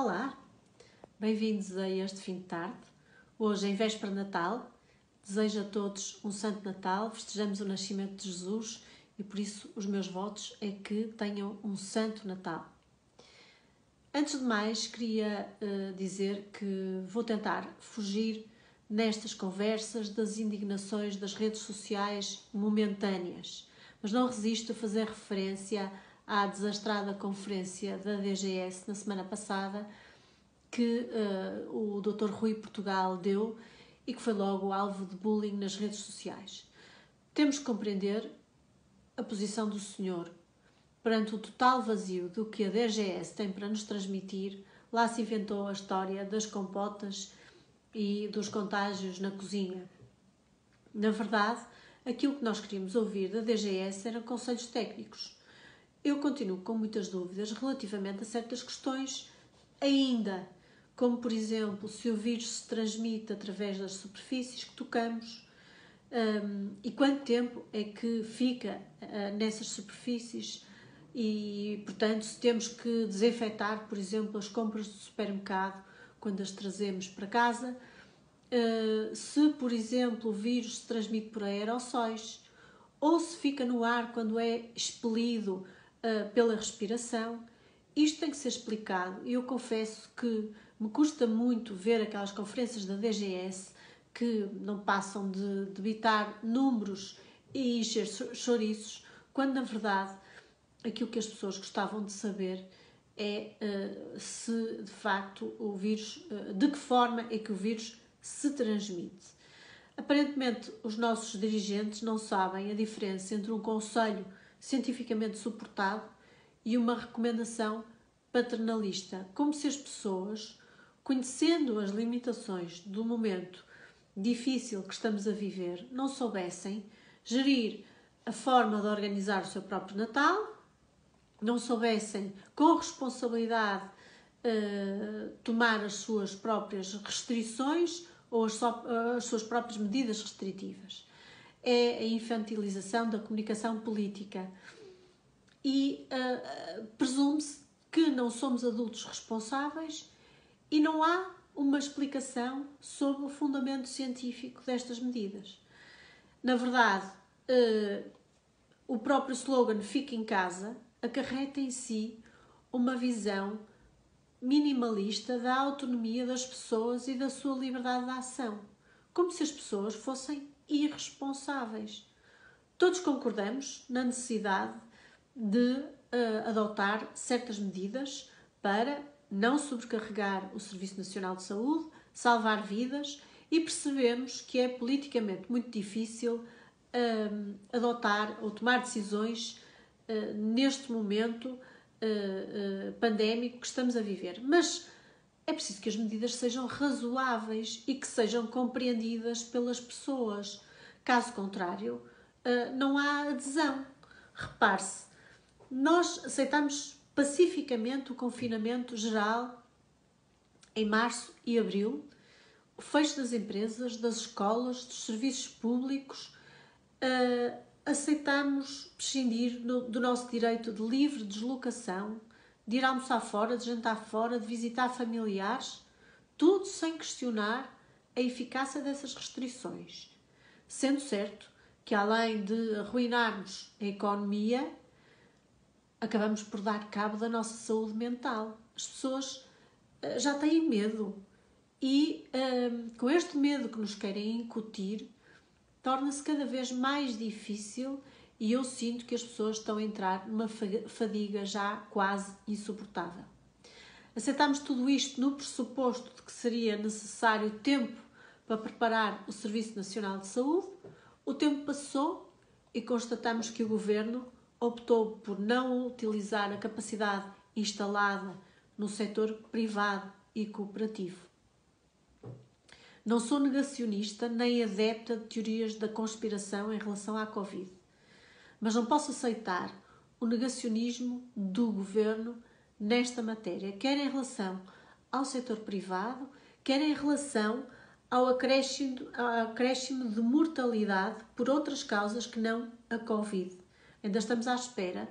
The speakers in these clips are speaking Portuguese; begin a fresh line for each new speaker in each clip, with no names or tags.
Olá, bem-vindos a este fim de tarde. Hoje, em véspera de Natal, desejo a todos um Santo Natal, festejamos o nascimento de Jesus e por isso os meus votos é que tenham um Santo Natal. Antes de mais, queria uh, dizer que vou tentar fugir nestas conversas das indignações das redes sociais momentâneas, mas não resisto a fazer referência à desastrada conferência da DGS na semana passada que uh, o Dr. Rui Portugal deu e que foi logo alvo de bullying nas redes sociais. Temos que compreender a posição do senhor perante o total vazio do que a DGS tem para nos transmitir. Lá se inventou a história das compotas e dos contágios na cozinha. Na verdade, aquilo que nós queríamos ouvir da DGS eram conselhos técnicos. Eu continuo com muitas dúvidas relativamente a certas questões ainda, como por exemplo se o vírus se transmite através das superfícies que tocamos um, e quanto tempo é que fica uh, nessas superfícies e, portanto, se temos que desinfetar, por exemplo, as compras do supermercado quando as trazemos para casa, uh, se, por exemplo, o vírus se transmite por aerossóis ou se fica no ar quando é expelido uh, pela respiração. Isto tem que ser explicado e eu confesso que me custa muito ver aquelas conferências da DGS que não passam de debitar números e encher chouriços, quando na verdade aquilo que as pessoas gostavam de saber é uh, se de facto o vírus, uh, de que forma é que o vírus se transmite. Aparentemente, os nossos dirigentes não sabem a diferença entre um conselho cientificamente suportado e uma recomendação paternalista, como se as pessoas, conhecendo as limitações do momento difícil que estamos a viver, não soubessem gerir a forma de organizar o seu próprio Natal não soubessem com responsabilidade uh, tomar as suas próprias restrições ou as, as suas próprias medidas restritivas. É a infantilização da comunicação política. E uh, presume-se que não somos adultos responsáveis e não há uma explicação sobre o fundamento científico destas medidas. Na verdade, o próprio slogan Fique em casa acarreta em si uma visão minimalista da autonomia das pessoas e da sua liberdade de ação, como se as pessoas fossem irresponsáveis. Todos concordamos na necessidade de uh, adotar certas medidas para não sobrecarregar o Serviço Nacional de Saúde, salvar vidas e percebemos que é politicamente muito difícil uh, adotar ou tomar decisões eh, neste momento uh, pandémico que estamos a viver. Mas é preciso que as medidas sejam razoáveis e que sejam compreendidas pelas pessoas. Caso contrário, não há adesão. Repare-se, nós aceitamos pacificamente o confinamento geral em março e abril, o fecho das empresas, das escolas, dos serviços públicos, aceitamos prescindir do nosso direito de livre deslocação, de ir almoçar fora, de jantar fora, de visitar familiares, tudo sem questionar a eficácia dessas restrições. Sendo certo que, além de arruinarmos a economia, acabamos por dar cabo da nossa saúde mental. As pessoas uh, já têm medo e, uh, com este medo que nos querem incutir, torna-se cada vez mais difícil e eu sinto que as pessoas estão a entrar numa fadiga já quase insuportável. Aceitamos tudo isto no pressuposto de que seria necessário tempo para preparar o Serviço Nacional de Saúde. O tempo passou e constatamos que o governo optou por não utilizar a capacidade instalada no setor privado e cooperativo. Não sou negacionista nem adepta de teorias da conspiração em relação à Covid, mas não posso aceitar o negacionismo do governo nesta matéria, quer em relação ao setor privado, quer em relação ao acréscimo, ao acréscimo de mortalidade por outras causas que não a Covid. Ainda estamos à espera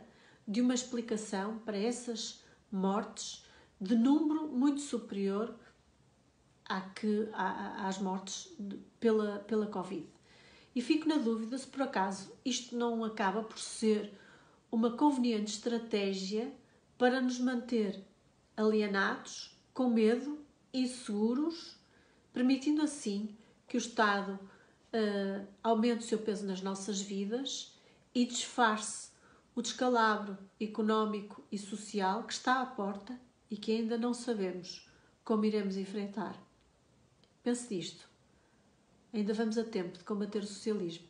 de uma explicação para essas mortes de número muito superior à que, à, às mortes de, pela, pela Covid. E fico na dúvida se por acaso isto não acaba por ser uma conveniente estratégia para nos manter alienados, com medo, inseguros, permitindo assim que o Estado uh, aumente o seu peso nas nossas vidas e disfarce o descalabro económico e social que está à porta e que ainda não sabemos como iremos enfrentar. Pense nisto. Ainda vamos a tempo de combater o socialismo.